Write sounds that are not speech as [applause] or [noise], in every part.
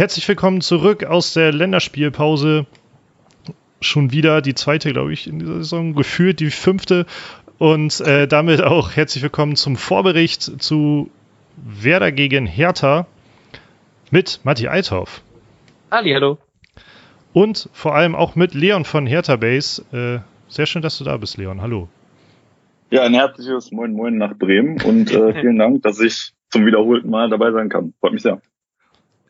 Herzlich willkommen zurück aus der Länderspielpause. Schon wieder die zweite, glaube ich, in dieser Saison. Geführt die fünfte. Und äh, damit auch herzlich willkommen zum Vorbericht zu Werder gegen Hertha mit Matti Eithoff. Ali, hallo. Und vor allem auch mit Leon von Hertha Base. Äh, sehr schön, dass du da bist, Leon. Hallo. Ja, ein herzliches Moin Moin nach Bremen und äh, [laughs] vielen Dank, dass ich zum wiederholten Mal dabei sein kann. Freut mich sehr.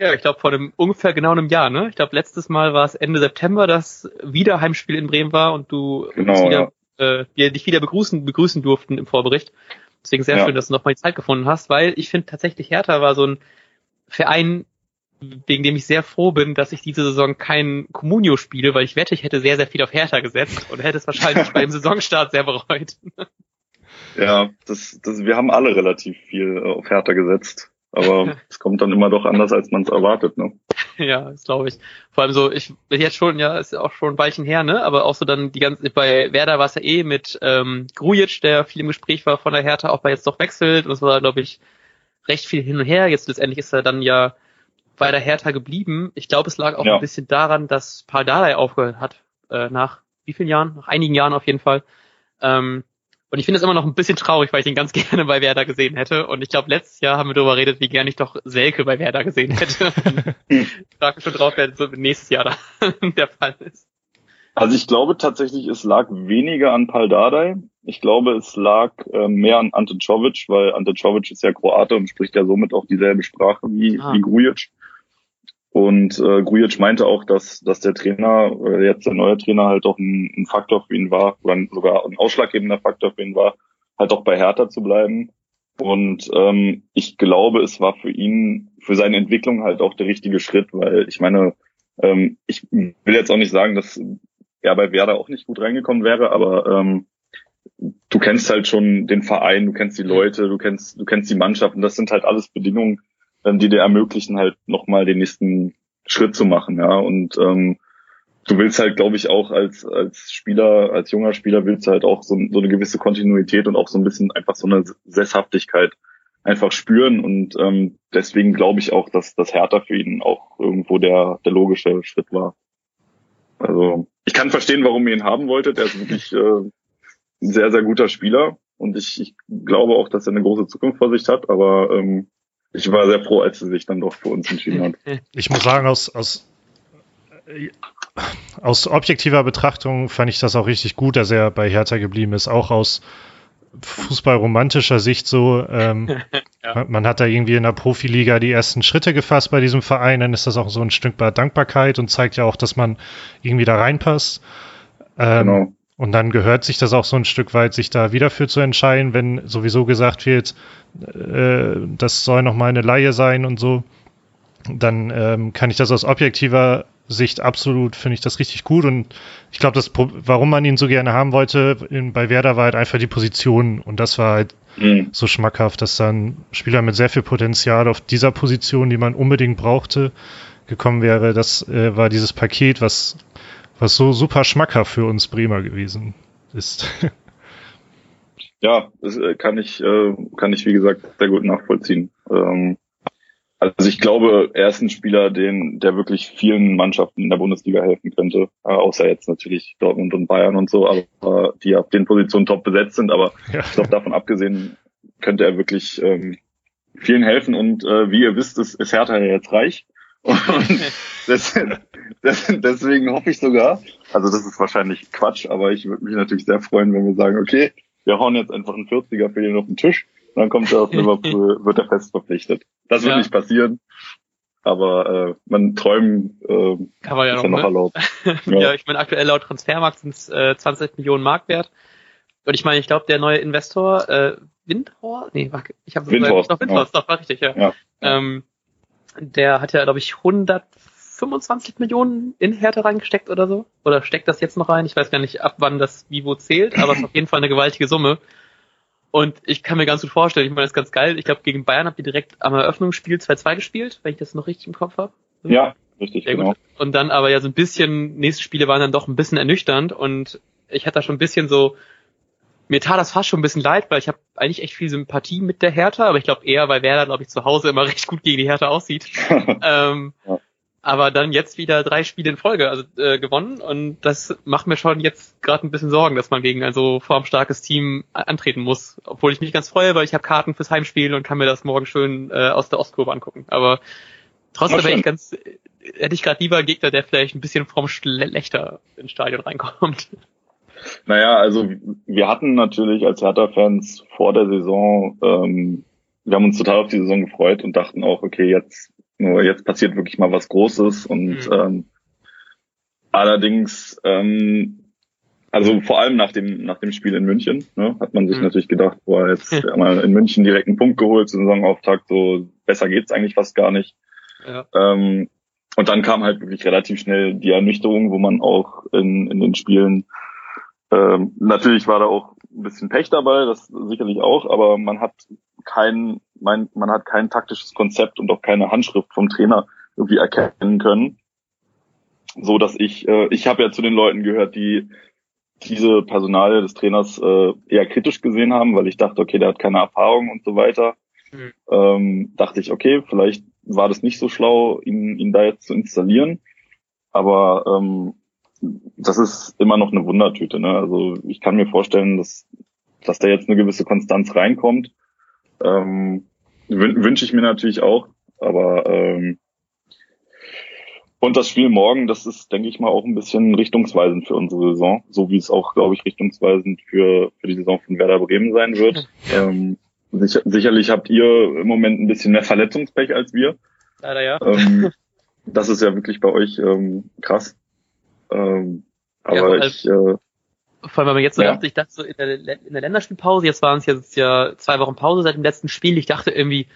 Ja, ich glaube vor einem ungefähr genau einem Jahr, ne? Ich glaube letztes Mal war es Ende September, dass wieder Heimspiel in Bremen war und du genau, wieder, ja. äh, wir dich wieder begrüßen, begrüßen durften im Vorbericht. Deswegen sehr ja. schön, dass du nochmal die Zeit gefunden hast, weil ich finde tatsächlich Hertha war so ein Verein, wegen dem ich sehr froh bin, dass ich diese Saison kein Comunio spiele, weil ich wette, ich hätte sehr, sehr viel auf Hertha gesetzt und hätte es wahrscheinlich [laughs] beim Saisonstart sehr bereut. Ja, das, das, wir haben alle relativ viel äh, auf Hertha gesetzt. Aber [laughs] es kommt dann immer doch anders, als man es erwartet, ne? Ja, das glaube ich. Vor allem so, ich bin jetzt schon, ja, ist ja auch schon ein Weilchen her, ne? Aber auch so dann die ganze, bei Werder war es ja eh mit ähm, Grujic, der viel im Gespräch war von der Hertha, auch bei jetzt doch wechselt. Und es war, glaube ich, recht viel hin und her. Jetzt letztendlich ist er dann ja bei der Hertha geblieben. Ich glaube, es lag auch ja. ein bisschen daran, dass Paul Dardai aufgehört hat, äh, nach wie vielen Jahren? Nach einigen Jahren auf jeden Fall. Ähm, und ich finde es immer noch ein bisschen traurig, weil ich ihn ganz [laughs] gerne bei Werder gesehen hätte. Und ich glaube, letztes Jahr haben wir darüber geredet, wie gerne ich doch Selke bei Werder gesehen hätte. [laughs] ich frage mich schon drauf, wer so nächstes Jahr da [laughs] der Fall ist. Also ich glaube tatsächlich, es lag weniger an Paldadei. Ich glaube, es lag äh, mehr an Ante Czovic, weil Ante Czovic ist ja Kroate und spricht ja somit auch dieselbe Sprache wie, ah. wie Grujic. Und äh, Grujic meinte auch, dass, dass der Trainer, äh, jetzt der neue Trainer halt auch ein, ein Faktor für ihn war, oder sogar ein ausschlaggebender Faktor für ihn war, halt auch bei Hertha zu bleiben. Und ähm, ich glaube, es war für ihn, für seine Entwicklung halt auch der richtige Schritt, weil ich meine, ähm, ich will jetzt auch nicht sagen, dass er bei Werder auch nicht gut reingekommen wäre, aber ähm, du kennst halt schon den Verein, du kennst die Leute, du kennst, du kennst die Mannschaft und das sind halt alles Bedingungen, die dir ermöglichen, halt nochmal den nächsten Schritt zu machen, ja. Und ähm, du willst halt, glaube ich, auch als, als Spieler, als junger Spieler willst du halt auch so, so eine gewisse Kontinuität und auch so ein bisschen einfach so eine Sesshaftigkeit einfach spüren. Und ähm, deswegen glaube ich auch, dass das Hertha für ihn auch irgendwo der, der logische Schritt war. Also ich kann verstehen, warum ihr ihn haben wolltet. Er ist wirklich äh, ein sehr, sehr guter Spieler. Und ich, ich glaube auch, dass er eine große Zukunft vor sich hat. Aber ähm, ich war sehr froh, als sie sich dann doch für uns entschieden hat. [laughs] Ich muss sagen, aus, aus, aus objektiver Betrachtung fand ich das auch richtig gut, dass er bei Hertha geblieben ist. Auch aus fußballromantischer Sicht so. Ähm, [laughs] ja. Man hat da irgendwie in der Profiliga die ersten Schritte gefasst bei diesem Verein. Dann ist das auch so ein Stück weit Dankbarkeit und zeigt ja auch, dass man irgendwie da reinpasst. Ähm, genau. Und dann gehört sich das auch so ein Stück weit, sich da wieder für zu entscheiden, wenn sowieso gesagt wird, äh, das soll noch mal eine Laie sein und so. Dann ähm, kann ich das aus objektiver Sicht absolut, finde ich das richtig gut. Und ich glaube, das, warum man ihn so gerne haben wollte in, bei Werder war halt einfach die Position. Und das war halt mhm. so schmackhaft, dass dann Spieler mit sehr viel Potenzial auf dieser Position, die man unbedingt brauchte, gekommen wäre. Das äh, war dieses Paket, was was so super schmackhaft für uns Bremer gewesen ist. [laughs] Ja, das äh, kann ich, äh, kann ich wie gesagt sehr gut nachvollziehen. Ähm, also ich glaube, er ist ein Spieler, den, der wirklich vielen Mannschaften in der Bundesliga helfen könnte, äh, außer jetzt natürlich Dortmund und Bayern und so, aber die auf den Positionen top besetzt sind. Aber ja. ich glaube, davon abgesehen könnte er wirklich ähm, vielen helfen. Und wie ihr wisst, ist, ist Hertha ja jetzt reich. Und [laughs] deswegen, deswegen hoffe ich sogar, also das ist wahrscheinlich Quatsch, aber ich würde mich natürlich sehr freuen, wenn wir sagen, okay, wir hauen jetzt einfach einen 40er für ihn auf den Tisch, dann kommt er auf Liverpool, [laughs] wird er fest verpflichtet. Das wird ja. nicht passieren. Aber äh, man träumen äh, Kann man ja noch, ja noch ne? erlaubt. ja. [laughs] ja, ich meine, aktuell laut Transfermarkt sind es äh, 20 Millionen Mark wert. Und ich meine, ich glaube, der neue Investor, äh, Windhor? Nee, ich habe Windhorst, noch Windhorst, ja. doch, war richtig, ja. ja. Ähm, der hat ja, glaube ich, 125 Millionen in Härte reingesteckt oder so. Oder steckt das jetzt noch rein? Ich weiß gar nicht, ab wann das Vivo zählt, aber es ist auf jeden Fall eine gewaltige Summe. Und ich kann mir ganz gut vorstellen, ich meine, das ist ganz geil. Ich glaube, gegen Bayern habt ihr direkt am Eröffnungsspiel 2-2 gespielt, wenn ich das noch richtig im Kopf habe. Ja, richtig, Sehr genau. Gut. Und dann aber ja so ein bisschen, nächste Spiele waren dann doch ein bisschen ernüchternd und ich hatte da schon ein bisschen so, mir tat das fast schon ein bisschen leid, weil ich habe eigentlich echt viel Sympathie mit der Hertha, aber ich glaube eher, weil Werder, glaube ich, zu Hause immer [laughs] recht gut gegen die Hertha aussieht. [laughs] ähm, ja. Aber dann jetzt wieder drei Spiele in Folge also, äh, gewonnen und das macht mir schon jetzt gerade ein bisschen Sorgen, dass man gegen ein so formstarkes Team antreten muss. Obwohl ich mich ganz freue, weil ich habe Karten fürs Heimspiel und kann mir das morgen schön äh, aus der Ostkurve angucken. Aber trotzdem wäre ich ganz, hätte ich gerade lieber einen Gegner, der vielleicht ein bisschen vom schlechter ins Stadion reinkommt. Naja, also wir hatten natürlich als Hertha-Fans vor der Saison, ähm, wir haben uns total auf die Saison gefreut und dachten auch, okay, jetzt nur jetzt passiert wirklich mal was Großes und mhm. ähm, allerdings, ähm, also vor allem nach dem nach dem Spiel in München, ne, hat man sich mhm. natürlich gedacht, boah, jetzt mal in München direkt einen Punkt geholt zum Saisonauftakt, so besser geht's eigentlich fast gar nicht. Ja. Ähm, und dann kam halt wirklich relativ schnell die Ernüchterung, wo man auch in, in den Spielen ähm, natürlich war da auch ein bisschen Pech dabei, das sicherlich auch, aber man hat kein, mein, man hat kein taktisches Konzept und auch keine Handschrift vom Trainer irgendwie erkennen können. So dass ich, äh, ich habe ja zu den Leuten gehört, die diese Personalie des Trainers äh, eher kritisch gesehen haben, weil ich dachte, okay, der hat keine Erfahrung und so weiter. Mhm. Ähm, dachte ich, okay, vielleicht war das nicht so schlau, ihn, ihn da jetzt zu installieren. Aber ähm, das ist immer noch eine Wundertüte. Ne? Also ich kann mir vorstellen, dass, dass da jetzt eine gewisse Konstanz reinkommt. Ähm, Wünsche ich mir natürlich auch, aber ähm, und das Spiel morgen, das ist, denke ich mal, auch ein bisschen richtungsweisend für unsere Saison, so wie es auch, glaube ich, richtungsweisend für, für die Saison von Werder Bremen sein wird. [laughs] Ähm, sicher, sicherlich habt ihr im Moment ein bisschen mehr Verletzungspech als wir. Leider ja. Ähm, [laughs] das ist ja wirklich bei euch ähm, krass. Ähm, aber ja, ich, äh, vor allem, wenn man jetzt so ja. dachte, ich dachte so in der, in der Länderspielpause, jetzt waren es jetzt ja zwei Wochen Pause seit dem letzten Spiel, ich dachte irgendwie,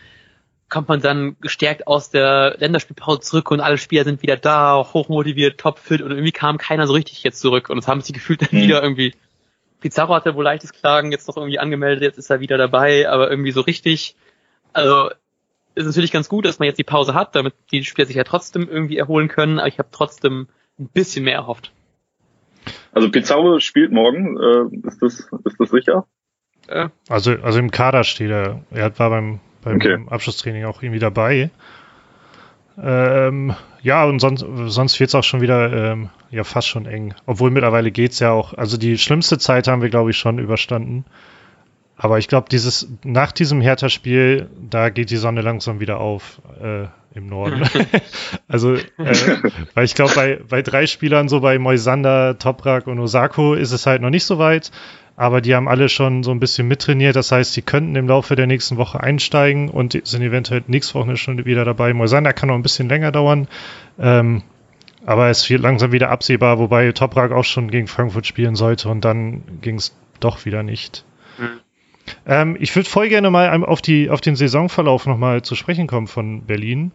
kommt man dann gestärkt aus der Länderspielpause zurück und alle Spieler sind wieder da, hochmotiviert, topfit und irgendwie kam keiner so richtig jetzt zurück und es haben sich gefühlt dann mhm. wieder irgendwie Pizarro hatte wohl leichtes Klagen, jetzt noch irgendwie angemeldet, jetzt ist er wieder dabei, aber irgendwie so richtig, also ist natürlich ganz gut, dass man jetzt die Pause hat, damit die Spieler sich ja trotzdem irgendwie erholen können, aber ich habe trotzdem ein bisschen mehr erhofft. Also Pizarro spielt morgen, äh, ist das ist das sicher? Ja. Also also im Kader steht er. Er war beim beim okay. Abschlusstraining auch irgendwie dabei. Ähm, ja, und sonst, sonst wird es auch schon wieder ähm, ja fast schon eng. Obwohl mittlerweile geht's ja auch. Also die schlimmste Zeit haben wir, glaube ich, schon überstanden. Aber ich glaube, dieses nach diesem Hertha-Spiel, da geht die Sonne langsam wieder auf äh, im Norden. [laughs] [laughs] also, äh, weil ich glaube, bei, bei drei Spielern, so bei Moisander, Toprak und Osako, ist es halt noch nicht so weit. Aber die haben alle schon so ein bisschen mittrainiert. Das heißt, die könnten im Laufe der nächsten Woche einsteigen und sind eventuell nächste Woche schon wieder dabei. Moisander kann noch ein bisschen länger dauern. Ähm, aber es wird langsam wieder absehbar, wobei Toprak auch schon gegen Frankfurt spielen sollte und dann ging es doch wieder nicht. Mhm. Ähm, ich würde voll gerne mal auf, die, auf den Saisonverlauf nochmal zu sprechen kommen von Berlin.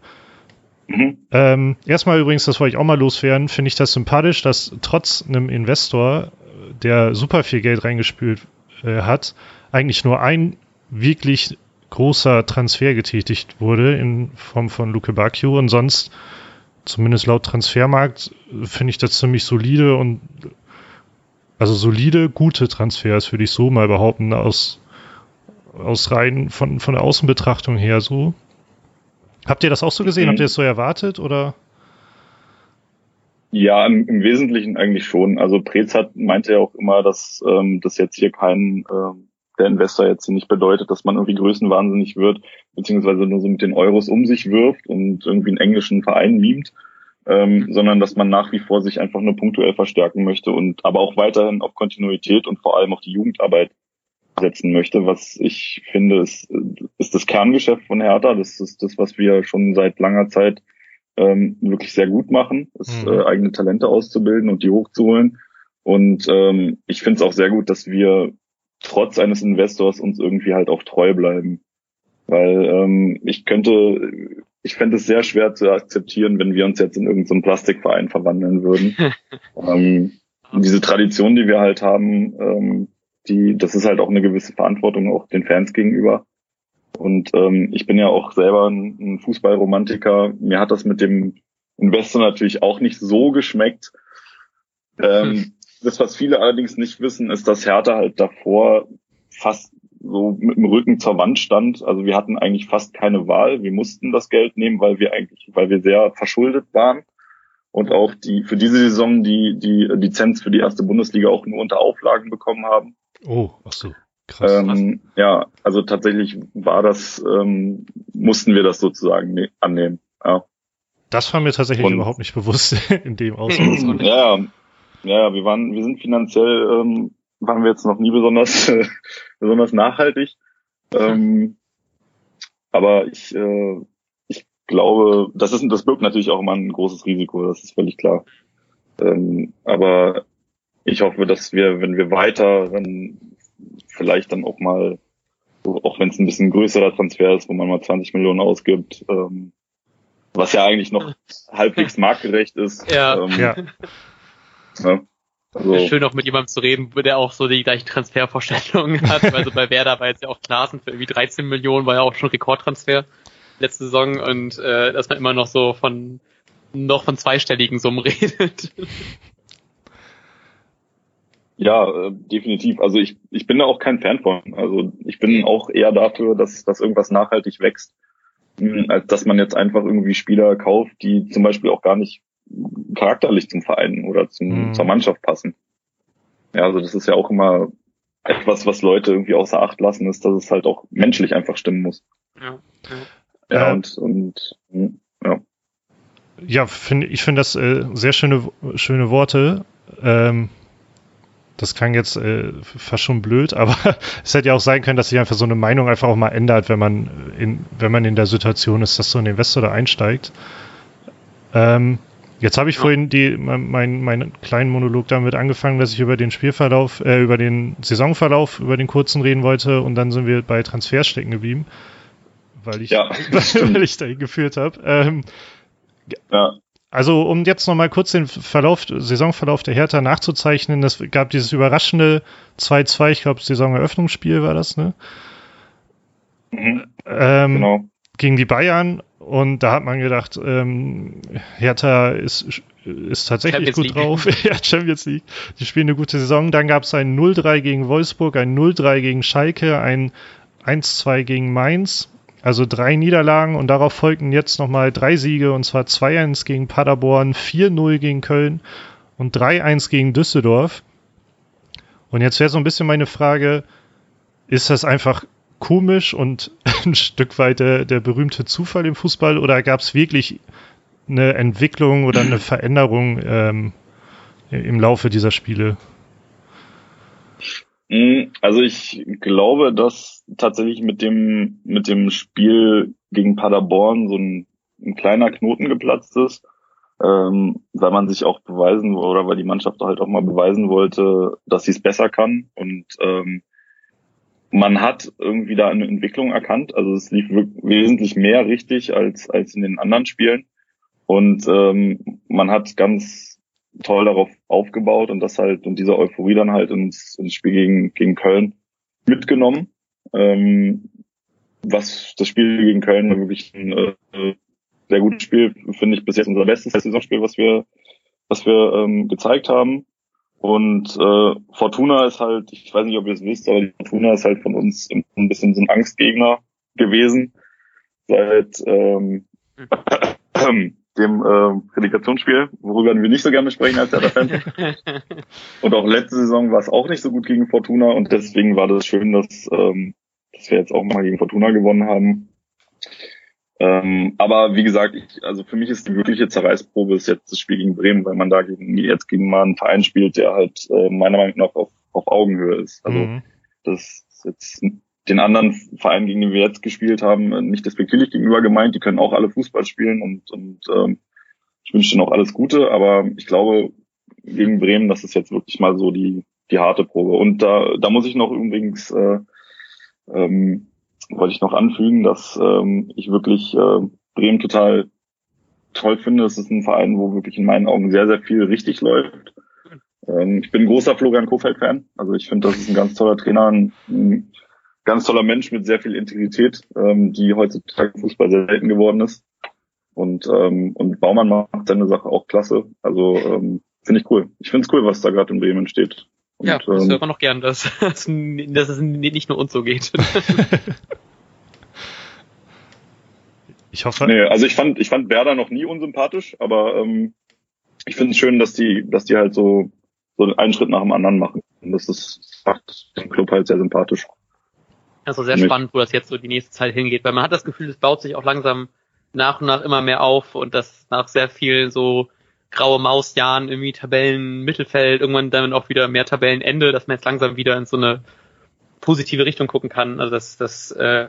Mhm. Ähm, erstmal übrigens, das wollte ich auch mal loswerden, finde ich das sympathisch, dass trotz einem Investor, der super viel Geld reingespült äh, hat, eigentlich nur ein wirklich großer Transfer getätigt wurde in Form von Luke Bacchio und sonst, zumindest laut Transfermarkt, finde ich das ziemlich solide und also solide, gute Transfers, würde ich so mal behaupten, aus aus rein von, von der Außenbetrachtung her so. Habt ihr das auch so gesehen? Mhm. Habt ihr es so erwartet oder? Ja, im, im, Wesentlichen eigentlich schon. Also Prez hat meinte ja auch immer, dass ähm, das jetzt hier kein ähm, der Investor jetzt nicht bedeutet, dass man irgendwie größenwahnsinnig wird, beziehungsweise nur so mit den Euros um sich wirft und irgendwie einen englischen Verein mimt, ähm, sondern dass man nach wie vor sich einfach nur punktuell verstärken möchte und aber auch weiterhin auf Kontinuität und vor allem auf die Jugendarbeit setzen möchte. Was ich finde, ist, ist das Kerngeschäft von Hertha. Das ist das, was wir schon seit langer Zeit ähm, wirklich sehr gut machen, ist mhm. äh, eigene Talente auszubilden und die hochzuholen. Und ähm, ich finde es auch sehr gut, dass wir trotz eines Investors uns irgendwie halt auch treu bleiben. Weil ähm, ich könnte, ich fände es sehr schwer zu akzeptieren, wenn wir uns jetzt in irgendeinen Plastikverein verwandeln würden. [laughs] ähm, diese Tradition, die wir halt haben, ähm, die, das ist halt auch eine gewisse Verantwortung auch den Fans gegenüber. Und ähm, ich bin ja auch selber ein, ein Fußballromantiker. Mir hat das mit dem Investor natürlich auch nicht so geschmeckt. Ähm, hm. Das, was viele allerdings nicht wissen, ist, dass Hertha halt davor fast so mit dem Rücken zur Wand stand. Also wir hatten eigentlich fast keine Wahl. Wir mussten das Geld nehmen, weil wir eigentlich, weil wir sehr verschuldet waren und auch die für diese Saison die die Lizenz für die erste Bundesliga auch nur unter Auflagen bekommen haben. Oh, ach so. Krass. Ähm, ja, also tatsächlich war das, ähm, mussten wir das sozusagen ne annehmen. Ja. Das war mir tatsächlich und, überhaupt nicht bewusst [laughs] in dem Ausmaß. ja, ja, wir waren, wir sind finanziell, ähm, waren wir jetzt noch nie besonders, äh, [laughs] besonders nachhaltig. Ähm, aber ich, äh, ich glaube, das ist, das birgt natürlich auch immer ein großes Risiko, das ist völlig klar. Ähm, aber ich hoffe, dass wir, wenn wir weiter, dann vielleicht dann auch mal, auch wenn es ein bisschen größerer Transfer ist, wo man mal 20 Millionen ausgibt, ähm, was ja eigentlich noch [laughs] halbwegs marktgerecht ist. Ja. Ähm, ja. [laughs] ja. Also, schön auch mit jemandem zu reden, der auch so die gleichen Transfervorstellungen [laughs] hat. Also bei Werder war jetzt ja auch Klassen für irgendwie 13 Millionen, war ja auch schon Rekordtransfer letzte Saison und äh, dass man immer noch so von noch von zweistelligen Summen redet. Ja, äh, definitiv. Also ich, ich bin da auch kein Fan von. Also ich bin auch eher dafür, dass, dass irgendwas nachhaltig wächst, hm, als dass man jetzt einfach irgendwie Spieler kauft, die zum Beispiel auch gar nicht charakterlich zum Verein oder zum, mhm. zur Mannschaft passen. Ja, also das ist ja auch immer etwas, was Leute irgendwie außer Acht lassen, ist, dass es halt auch menschlich einfach stimmen muss. Ja, ja. ja äh, und, und hm, ja. Ja, find, ich finde das äh, sehr schöne, schöne Worte. Ähm, das klang jetzt äh, fast schon blöd, aber [laughs] es hätte ja auch sein können, dass sich einfach so eine Meinung einfach auch mal ändert, wenn man in, wenn man in der Situation ist, dass so ein Investor da einsteigt. Ähm, Jetzt habe ich ja. vorhin die, mein, mein, meinen kleinen Monolog damit angefangen, dass ich über den Spielverlauf, äh, über den Saisonverlauf, über den kurzen reden wollte und dann sind wir bei Transfers stecken geblieben, weil ich, ja, [laughs] weil ich dahin geführt habe. Ähm, ja. Also um jetzt nochmal kurz den Verlauf, Saisonverlauf der Hertha nachzuzeichnen, es gab dieses überraschende 2-2, ich glaube Saisoneröffnungsspiel war das, ne? Mhm. Ähm, genau. Gegen die Bayern und da hat man gedacht, ähm, Hertha ist, ist tatsächlich Champions gut League. drauf. [laughs] ja, Champions League. Die spielen eine gute Saison. Dann gab es ein 0-3 gegen Wolfsburg, ein 0-3 gegen Schalke, ein 1-2 gegen Mainz. Also drei Niederlagen und darauf folgten jetzt nochmal drei Siege und zwar 2-1 gegen Paderborn, 4-0 gegen Köln und 3-1 gegen Düsseldorf. Und jetzt wäre so ein bisschen meine Frage, ist das einfach komisch und [laughs] ein Stück weit der, der berühmte Zufall im Fußball oder gab es wirklich eine Entwicklung oder eine [clears throat] Veränderung ähm, im Laufe dieser Spiele? Hm, also ich glaube, dass tatsächlich mit dem mit dem Spiel gegen Paderborn so ein, ein kleiner Knoten geplatzt ist, ähm, weil man sich auch beweisen oder weil die Mannschaft halt auch mal beweisen wollte, dass sie es besser kann und ähm, man hat irgendwie da eine Entwicklung erkannt. Also es lief wesentlich mehr richtig als, als in den anderen Spielen. Und ähm, man hat ganz toll darauf aufgebaut und das halt und diese Euphorie dann halt ins, ins Spiel gegen, gegen Köln mitgenommen. Ähm, was das Spiel gegen Köln wirklich ein äh, sehr gutes Spiel, finde ich bis jetzt unser bestes Saisonspiel, was wir, was wir ähm, gezeigt haben. Und äh, Fortuna ist halt, ich weiß nicht, ob ihr es wisst, aber die Fortuna ist halt von uns ein bisschen so ein Angstgegner gewesen seit ähm, mhm. [clears throat] dem äh, Relegationsspiel, worüber wir nicht so gerne sprechen als Hertha-Fan. [laughs] und auch letzte Saison war es auch nicht so gut gegen Fortuna und deswegen war das schön, dass, ähm, dass wir jetzt auch mal gegen Fortuna gewonnen haben. Ähm, aber wie gesagt, ich, also für mich ist die wirkliche Zerreißprobe ist jetzt das Spiel gegen Bremen, weil man da gegen, jetzt gegen mal einen Verein spielt, der halt äh, meiner Meinung nach auf, auf Augenhöhe ist. Also mhm. das ist jetzt den anderen Vereinen, gegen die wir jetzt gespielt haben, nicht despektierlich gegenüber gemeint. Die können auch alle Fußball spielen und, und ähm, ich wünsche denen auch alles Gute, aber ich glaube, gegen Bremen, das ist jetzt wirklich mal so die, die harte Probe. Und da, da muss ich noch übrigens äh, ähm, wollte ich noch anfügen, dass ähm, ich wirklich äh, Bremen total toll finde. Es ist ein Verein, wo wirklich in meinen Augen sehr, sehr viel richtig läuft. Ähm, ich bin großer Florian Kofeld-Fan. Also ich finde, das ist ein ganz toller Trainer, ein ganz toller Mensch mit sehr viel Integrität, ähm, die heutzutage im Fußball sehr selten geworden ist. Und, ähm, und Baumann macht seine Sache auch klasse. Also ähm, finde ich cool. Ich finde es cool, was da gerade in Bremen steht. Und, ja, das ähm, hört man noch gern, dass, [laughs] dass, dass es nicht nur uns so geht. [laughs] ich hoffe. Nee, also ich fand, ich fand Werder noch nie unsympathisch, aber ähm, ich finde es schön, dass die, dass die halt so, so einen Schritt nach dem anderen machen. Und das ist, macht den Club halt sehr sympathisch. Also sehr spannend, wo das jetzt so die nächste Zeit hingeht, weil man hat das Gefühl, es baut sich auch langsam nach und nach immer mehr auf und das nach sehr vielen so graue Mausjahren irgendwie Tabellen Mittelfeld, irgendwann dann auch wieder mehr Tabellenende, dass man jetzt langsam wieder in so eine positive Richtung gucken kann. Also das, das äh,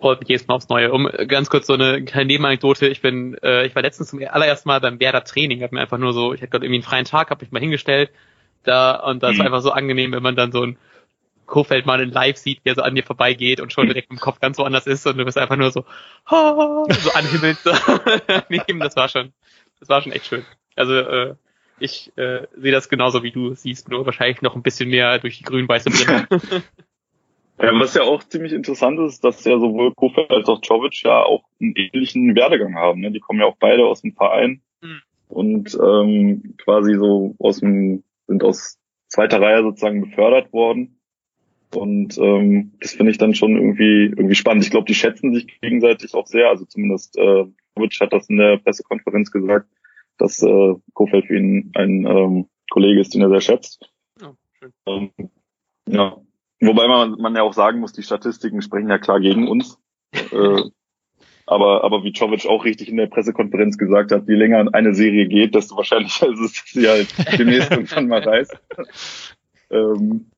freut mich jedes Mal aufs Neue. Um ganz kurz so eine kleine Nebenanekdote, ich bin, äh, ich war letztens zum allerersten Mal beim Werder Training, hab mir einfach nur so, ich hatte gerade irgendwie einen freien Tag, habe mich mal hingestellt da und das mhm. war einfach so angenehm, wenn man dann so ein Kofeld mal in live sieht, wie er so an dir vorbeigeht und schon direkt im Kopf ganz woanders ist und du bist einfach nur so, oh, so anhimmelt so neben. Das war schon, das war schon echt schön. Also äh, ich äh, sehe das genauso wie du siehst, nur wahrscheinlich noch ein bisschen mehr durch die grün-weiße Brille. [laughs] Ja, was ja auch ziemlich interessant ist, dass ja sowohl Kofeld als auch Jovic ja auch einen ähnlichen Werdegang haben. Ne? Die kommen ja auch beide aus dem Verein mhm. und ähm, quasi so aus dem, sind aus zweiter Reihe sozusagen befördert worden. Und ähm, das finde ich dann schon irgendwie irgendwie spannend. Ich glaube, die schätzen sich gegenseitig auch sehr. Also zumindest äh, Witsch hat das in der Pressekonferenz gesagt, dass äh, Kofeld für ihn ein ähm, Kollege ist, den er sehr schätzt. Oh, schön. Ähm, ja. Wobei man, man ja auch sagen muss, die Statistiken sprechen ja klar gegen uns. [laughs] äh, aber, aber wie Czovic auch richtig in der Pressekonferenz gesagt hat, je länger eine Serie geht, desto wahrscheinlicher ist es, dass sie halt demnächst [laughs] irgendwann mal reißt. ähm,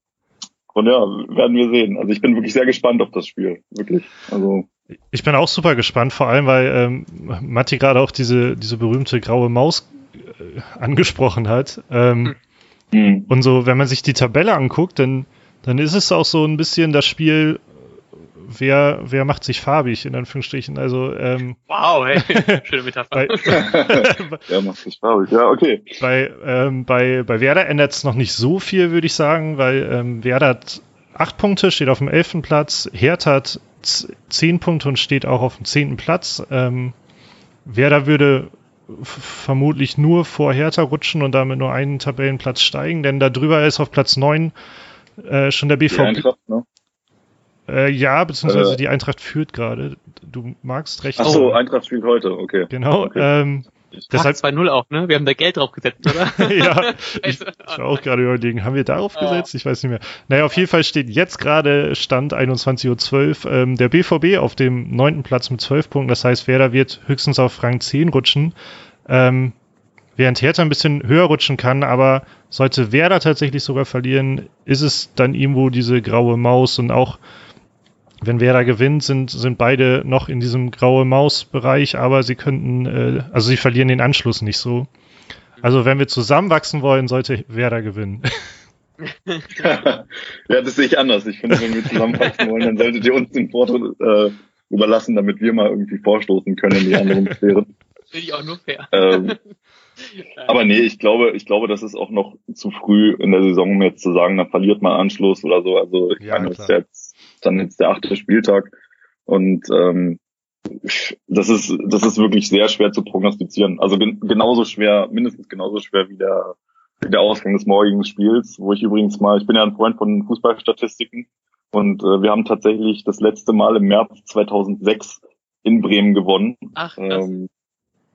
und ja, werden wir sehen. Also ich bin wirklich sehr gespannt auf das Spiel. Wirklich. Also. Ich bin auch super gespannt, vor allem, weil ähm, Matti gerade auch diese, diese berühmte graue Maus äh, angesprochen hat. Ähm, mhm. Und so, wenn man sich die Tabelle anguckt, dann, dann ist es auch so ein bisschen das Spiel, wer, wer macht sich farbig, in Anführungsstrichen. Also, ähm, wow, hey, [laughs] schöne Metapher. bei, [laughs] wer macht sich farbig, ja, okay. Bei, ähm, bei, bei Werder ändert es noch nicht so viel, würde ich sagen, weil ähm, Werder hat acht Punkte, steht auf dem elften Platz, Hertha hat zehn Punkte und steht auch auf dem zehnten Platz. Ähm, Werder würde vermutlich nur vor Hertha rutschen und damit nur einen Tabellenplatz steigen, denn da drüber ist auf Platz neun äh, schon der BVB. Ne? Äh, ja, beziehungsweise äh, die Eintracht führt gerade. Du magst recht. Ach so, Eintracht spielt heute, okay. Genau. Okay. Ähm, Deshalb 2-0 auch, ne? Wir haben da Geld drauf gesetzt, oder? [laughs] ja, [laughs] ich, ich war auch gerade überlegen, haben wir darauf oh. gesetzt? Ich weiß nicht mehr. Naja, auf jeden Fall steht jetzt gerade Stand 21.12 Uhr ähm, der BVB auf dem neunten Platz mit 12 Punkten. Das heißt, Werder wird höchstens auf Rang 10 rutschen. Ähm, während Hertha ein bisschen höher rutschen kann, aber sollte Werder tatsächlich sogar verlieren, ist es dann irgendwo diese graue Maus und auch wenn Werder gewinnt, sind, sind beide noch in diesem graue Maus-Bereich, aber sie könnten, äh, also sie verlieren den Anschluss nicht so. Also wenn wir zusammenwachsen wollen, sollte Werder gewinnen. [laughs] ja, das sehe ich anders. Ich finde, wenn wir zusammenwachsen wollen, dann solltet ihr uns den Vortritt äh, überlassen, damit wir mal irgendwie vorstoßen können in die anderen [laughs] Sphären. Finde ich auch nur fair. Ähm, [laughs] aber nee, ich glaube, ich glaube, das ist auch noch zu früh in der Saison, um jetzt zu sagen, dann verliert man Anschluss oder so. Also ich ja, meine, das ist jetzt dann jetzt der achte Spieltag. Und ähm, das ist, das ist wirklich sehr schwer zu prognostizieren. Also gen genauso schwer, mindestens genauso schwer wie der, wie der Ausgang des morgigen Spiels, wo ich übrigens mal, ich bin ja ein Freund von Fußballstatistiken und äh, wir haben tatsächlich das letzte Mal im März 2006 in Bremen gewonnen. Ach, ähm,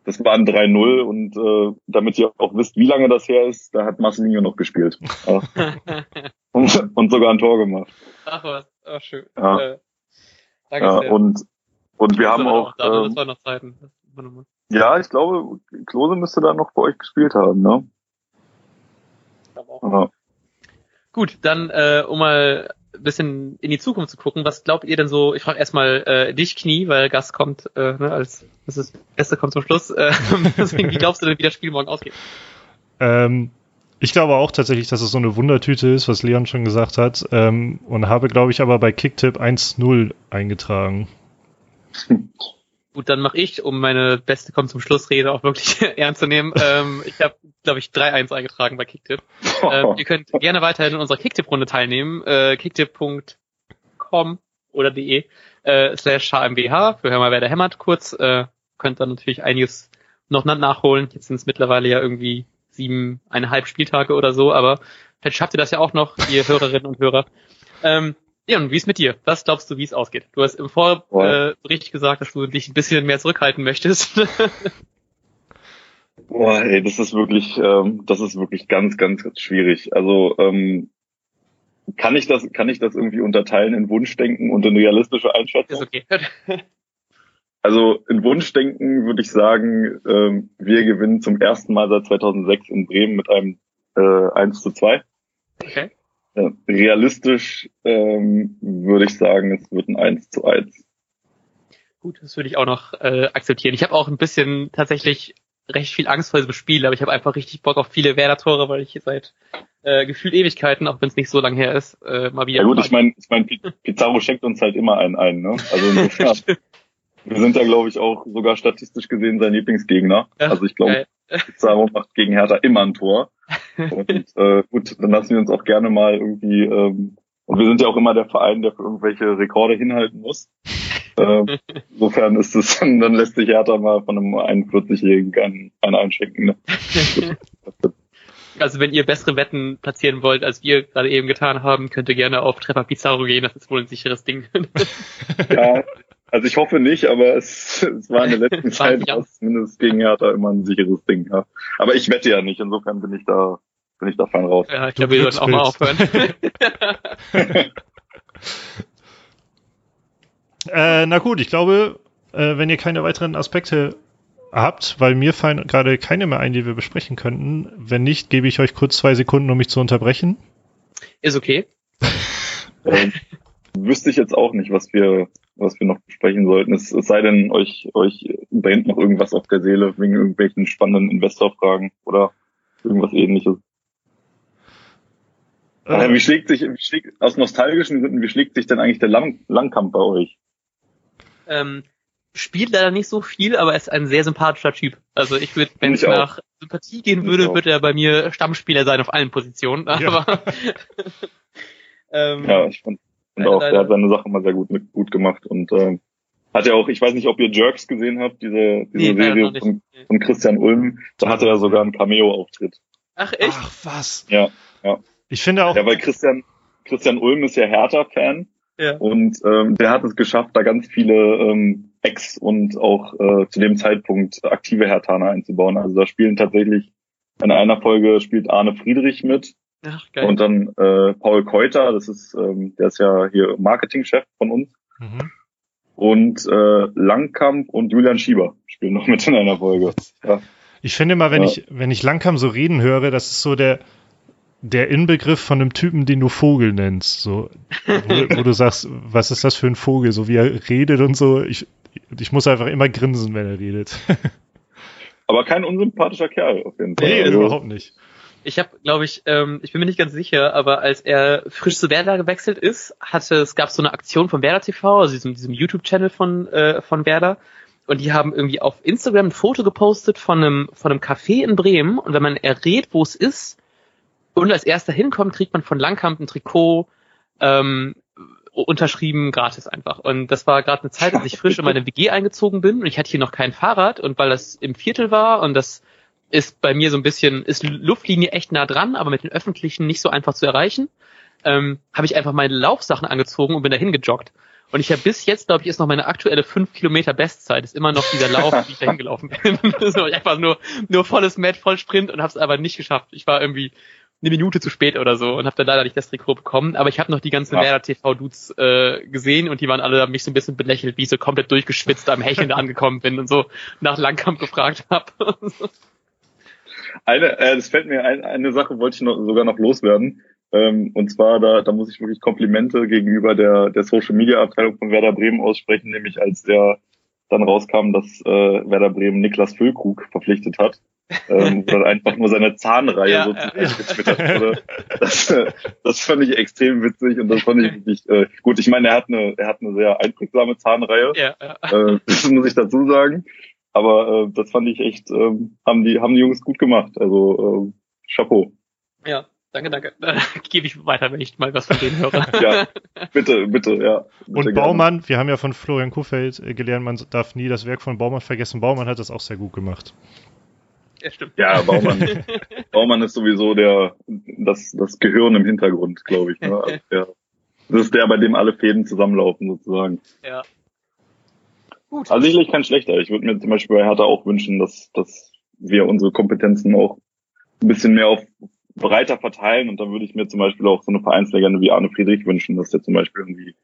das war ein 3-0 und äh, damit ihr auch wisst, wie lange das her ist, da hat Marcelinho noch gespielt. [laughs] und, und sogar ein Tor gemacht. Ach was. Ach, schön. Ja. Äh, danke ja, sehr. Und, und wir haben auch. Da, ähm, das noch Zeiten. Ja, ich glaube, Klose müsste da noch bei euch gespielt haben, ne? Ja. Gut, dann äh, um mal ein bisschen in die Zukunft zu gucken, was glaubt ihr denn so? Ich frage erstmal äh, dich, Knie, weil Gast kommt, äh, ne, als das ist Beste kommt zum Schluss. Äh, [laughs] deswegen, wie glaubst du denn, wie das Spiel morgen ausgeht? Ähm, ich glaube auch tatsächlich, dass es so eine Wundertüte ist, was Leon schon gesagt hat. Ähm, und habe, glaube ich, aber bei Kicktip 1-0 eingetragen. [laughs] Gut, dann mache ich, um meine beste kommt zum Schlussrede auch wirklich [laughs] ernst zu nehmen. Ähm, ich habe, glaube ich, 3-1 eingetragen bei Kicktip. [laughs] Ähm, ihr könnt gerne weiterhin in unserer Kicktip-Runde teilnehmen. Äh, kicktip.com oder de äh, slash hmbh für Hör mal, wer der hämmert kurz. Äh, könnt dann natürlich einiges noch nachholen. Jetzt sind es mittlerweile ja irgendwie siebeneinhalb Spieltage oder so, aber Vielleicht schafft ihr das ja auch noch, ihr [laughs] Hörerinnen und Hörer. Ähm, ja, und wie ist mit dir? Was glaubst du, wie es ausgeht? Du hast im Vorbericht äh, gesagt, dass du dich ein bisschen mehr zurückhalten möchtest. [laughs] Boah, ey, das ist wirklich, ähm, das ist wirklich ganz, ganz schwierig. Also ähm, kann ich das, kann ich das irgendwie unterteilen in Wunschdenken und in realistische Einschätzung? Ist okay. Also in Wunschdenken würde ich sagen, ähm, wir gewinnen zum ersten Mal seit 2006 in Bremen mit einem äh, 1 zu 2. Okay. Äh, realistisch ähm, würde ich sagen, es wird ein 1 zu 1. Gut, das würde ich auch noch äh, akzeptieren. Ich habe auch ein bisschen tatsächlich recht viel Angst vor diesem Spiel, aber ich habe einfach richtig Bock auf viele Werder-Tore, weil ich seit äh, gefühlt Ewigkeiten, auch wenn es nicht so lange her ist, äh, mal wieder. Ja gut, ich meine, ich mein, Pizarro schenkt uns halt immer einen ein, ne? Also [laughs] wir sind ja, glaube ich, auch sogar statistisch gesehen sein Lieblingsgegner. Ja, also ich glaube, Pizarro macht gegen Hertha immer ein Tor. Und äh, gut, dann lassen wir uns auch gerne mal irgendwie, ähm, und wir sind ja auch immer der Verein, der für irgendwelche Rekorde hinhalten muss. [laughs] Äh, insofern ist es, dann lässt sich Hertha mal von einem 41-Jährigen einen, einen einschenken. Ne? [laughs] Also wenn ihr bessere Wetten platzieren wollt, als wir gerade eben getan haben, könnt ihr gerne auf Treffer Pizarro gehen, das ist wohl ein sicheres Ding. ja, also ich hoffe nicht, aber es, es war in der [laughs] letzten Zeit zumindest gegen Hertha immer ein sicheres Ding. Ja. Aber ich wette ja nicht, insofern bin ich da bin ich da fein raus. Ja, ich glaube, wir sollten auch mal aufhören. [laughs] Äh, na gut, ich glaube, äh, wenn ihr keine weiteren Aspekte habt, weil mir fallen gerade keine mehr ein, die wir besprechen könnten. Wenn nicht, gebe ich euch kurz zwei Sekunden, um mich zu unterbrechen. Ist okay. [laughs] ähm, wüsste ich jetzt auch nicht, was wir, was wir noch besprechen sollten. Es, es sei denn, euch, euch brennt noch irgendwas auf der Seele wegen irgendwelchen spannenden Investorfragen oder irgendwas ähnliches. Äh, wie schlägt sich, wie schlägt, aus nostalgischen Gründen, wie schlägt sich denn eigentlich der Lang Langkampf bei euch? Ähm, spielt leider nicht so viel, aber er ist ein sehr sympathischer Typ. Also ich würde, wenn es nach Sympathie gehen würde, würde er bei mir Stammspieler sein auf allen Positionen. Aber ja, [laughs] [laughs] ähm, ja ich fand, fand auch, der hat seine Sache mal sehr gut mit, gut gemacht und ähm, hat ja auch, ich weiß nicht, ob ihr Jerks gesehen habt, diese, diese nee, Serie von, von, Christian Ulm, da hatte er sogar einen Cameo-Auftritt. Ach echt? Ach was? Ja, ja. Ich finde auch. Ja, weil Christian, Christian Ulm ist ja Hertha-Fan ja. Und ähm, der hat es geschafft, da ganz viele ähm, Ex- und auch äh, zu dem Zeitpunkt aktive Hertaner einzubauen. Also da spielen tatsächlich, in einer Folge spielt Arne Friedrich mit. Ach, geil. Und dann äh, Paul Keuter, das ist, ähm, der ist ja hier Marketingchef von uns. Mhm. Und äh, Langkamp und Julian Schieber spielen noch mit in einer Folge. Ja. Ich finde mal, wenn ja. ich, wenn ich Langkamp so reden höre, das ist so der, der Inbegriff von einem Typen, den du Vogel nennst, so, wo, wo, du sagst, was ist das für ein Vogel, so wie er redet und so. Ich, ich muss einfach immer grinsen, wenn er redet. [laughs] Aber kein unsympathischer Kerl auf jeden Fall. Nee, also, überhaupt nicht. Ich habe, glaube ich, ähm, ich bin mir nicht ganz sicher, aber als er frisch zu Werder gewechselt ist, hatte es gab so eine Aktion von Werder TV, also diesem, diesem YouTube-Channel von äh, von Werder, und die haben irgendwie auf Instagram ein Foto gepostet von einem von einem Café in Bremen. Und wenn man errät, wo es ist, und als erster hinkommt, kriegt man von Langkamp ein Trikot ähm, unterschrieben gratis einfach. Und das war gerade eine Zeit, als ich frisch in meine WG eingezogen bin. Und ich hatte hier noch kein Fahrrad. Und weil das im Viertel war und das ist bei mir so ein bisschen, ist Luftlinie echt nah dran, aber mit den öffentlichen nicht so einfach zu erreichen, ähm, habe ich einfach meine Laufsachen angezogen und bin dahin gejoggt. Und ich habe bis jetzt, glaube ich, ist noch meine aktuelle 5 Kilometer Bestzeit. Ist immer noch dieser Lauf, wie ich dahin gelaufen bin. [laughs] so, einfach nur, nur volles Met, voll Sprint und habe es aber nicht geschafft. Ich war irgendwie eine Minute zu spät oder so und habe dann leider nicht das Trikot bekommen. Aber ich habe noch die ganzen ja. Werder TV-Dudes äh, gesehen und die waren alle mich so ein bisschen belächelt, wie ich so komplett durchgeschwitzt am Hecheln angekommen bin und so nach Langkamp gefragt habe. [laughs] eine, äh, das fällt mir ein, eine Sache wollte ich noch, sogar noch loswerden. Ähm, und zwar, da, da muss ich wirklich Komplimente gegenüber der, der Social Media Abteilung von Werder Bremen aussprechen, nämlich als der dann rauskam, dass äh, Werder Bremen Niklas Füllkrug verpflichtet hat ähm, dann einfach nur seine Zahnreihe [laughs] ja, so ja. getwittert wurde. Das, das fand ich extrem witzig und das fand ich wirklich äh, gut. Ich meine, er hat eine, er hat eine sehr einprägsame Zahnreihe. Ja, ja. Äh, das muss ich dazu sagen. Aber äh, das fand ich echt, äh, haben die, haben die Jungs gut gemacht. Also äh, Chapeau. Ja, danke, danke. [laughs] Gebe ich weiter, wenn ich mal was von denen höre. [laughs] ja, bitte, bitte, ja. Bitte und Baumann, gerne. wir haben ja von Florian Kuhfeld äh, gelernt, man darf nie das Werk von Baumann vergessen. Baumann hat das auch sehr gut gemacht. Ja, stimmt. Ja, Baumann, [laughs] Baumann ist sowieso der, das, das Gehirn im Hintergrund, glaube ich. Ne? Also der, das ist der, bei dem alle Fäden zusammenlaufen, sozusagen. Ja. Gut. Also sicherlich kein schlechter. Ich würde mir zum Beispiel bei Hertha auch wünschen, dass, dass wir unsere Kompetenzen auch ein bisschen mehr auf breiter verteilen und dann würde ich mir zum Beispiel auch so eine Vereinslegende wie Arne Friedrich wünschen, dass der zum Beispiel irgendwie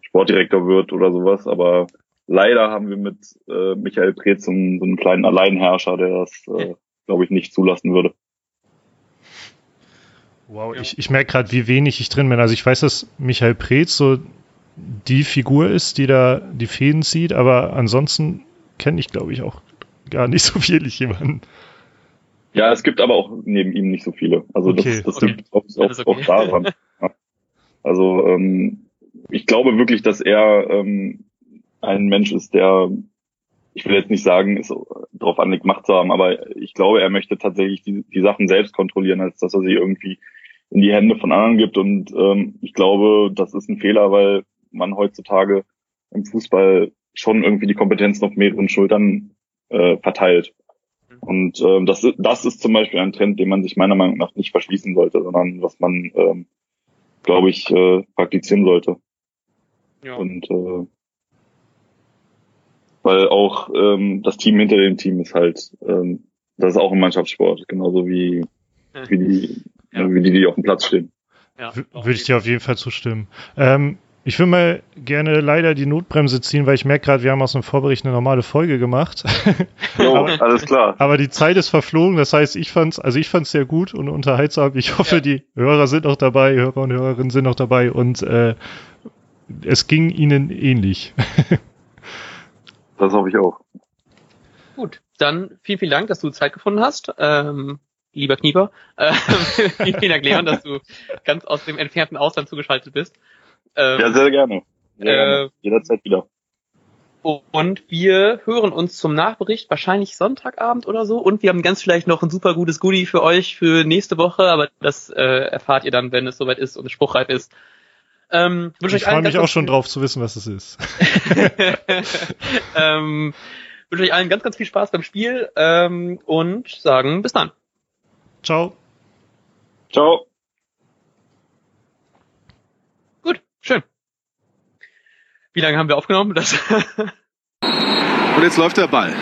Sportdirektor wird oder sowas, aber leider haben wir mit äh, Michael Preetz so einen, so einen kleinen Alleinherrscher, der das, äh, glaube ich, nicht zulassen würde. Wow, ich, ich merke gerade, wie wenig ich drin bin. Also ich weiß, dass Michael Preetz so die Figur ist, die da die Fäden zieht, aber ansonsten kenne ich, glaube ich, auch gar nicht [laughs] so wirklich jemanden. Ja, es gibt aber auch neben ihm nicht so viele. Also okay. das, das okay. liegt auch, auch, okay. auch daran. [laughs] Also ähm, ich glaube wirklich, dass er ähm, ein Mensch ist, der, ich will jetzt nicht sagen, ist darauf anlegt, Macht zu haben, aber ich glaube, er möchte tatsächlich die, die Sachen selbst kontrollieren, als dass er sie irgendwie in die Hände von anderen gibt. Und ähm, ich glaube, das ist ein Fehler, weil man heutzutage im Fußball schon irgendwie die Kompetenzen auf mehreren Schultern äh, verteilt. Und ähm, das, das ist zum Beispiel ein Trend, den man sich meiner Meinung nach nicht verschließen sollte, sondern was man, ähm, glaube ich, äh, praktizieren sollte. Ja. Und äh, weil auch ähm, das Team hinter dem Team ist halt, ähm, das ist auch ein Mannschaftssport, genauso wie, wie, die, ja. wie die, die auf dem Platz stehen. Ja, Würde ich dir auf jeden Fall zustimmen. Ähm, ich würde mal gerne leider die Notbremse ziehen, weil ich merke gerade, wir haben aus dem Vorbericht eine normale Folge gemacht. [laughs] Jo, aber, alles klar. Aber die Zeit ist verflogen, das heißt, ich fand's, also ich fand's sehr gut und unterhaltsam. Ich hoffe, ja. die Hörer sind auch dabei, Hörer und Hörerinnen sind auch dabei und äh, es ging ihnen ähnlich. [laughs] das hoffe ich auch. Gut, dann vielen, vielen Dank, dass du Zeit gefunden hast. Ähm, lieber Knieper, äh, [laughs] vielen, vielen Dank, Leon, dass du ganz aus dem entfernten Ausland zugeschaltet bist. Ähm, ja, sehr gerne. Sehr äh, gerne. Jederzeit wieder. Und wir hören uns zum Nachbericht wahrscheinlich Sonntagabend oder so. Und wir haben ganz vielleicht noch ein super gutes Goodie für euch für nächste Woche, aber das äh, erfahrt ihr dann, wenn es soweit ist und es spruchreif ist. Ähm, ich freue mich auch schon drauf zu wissen, was es ist. [laughs] ähm, wünsche euch allen ganz, ganz viel Spaß beim Spiel ähm, und sagen bis dann. Ciao. Ciao. Schön. Wie lange haben wir aufgenommen? Das Und jetzt läuft der Ball.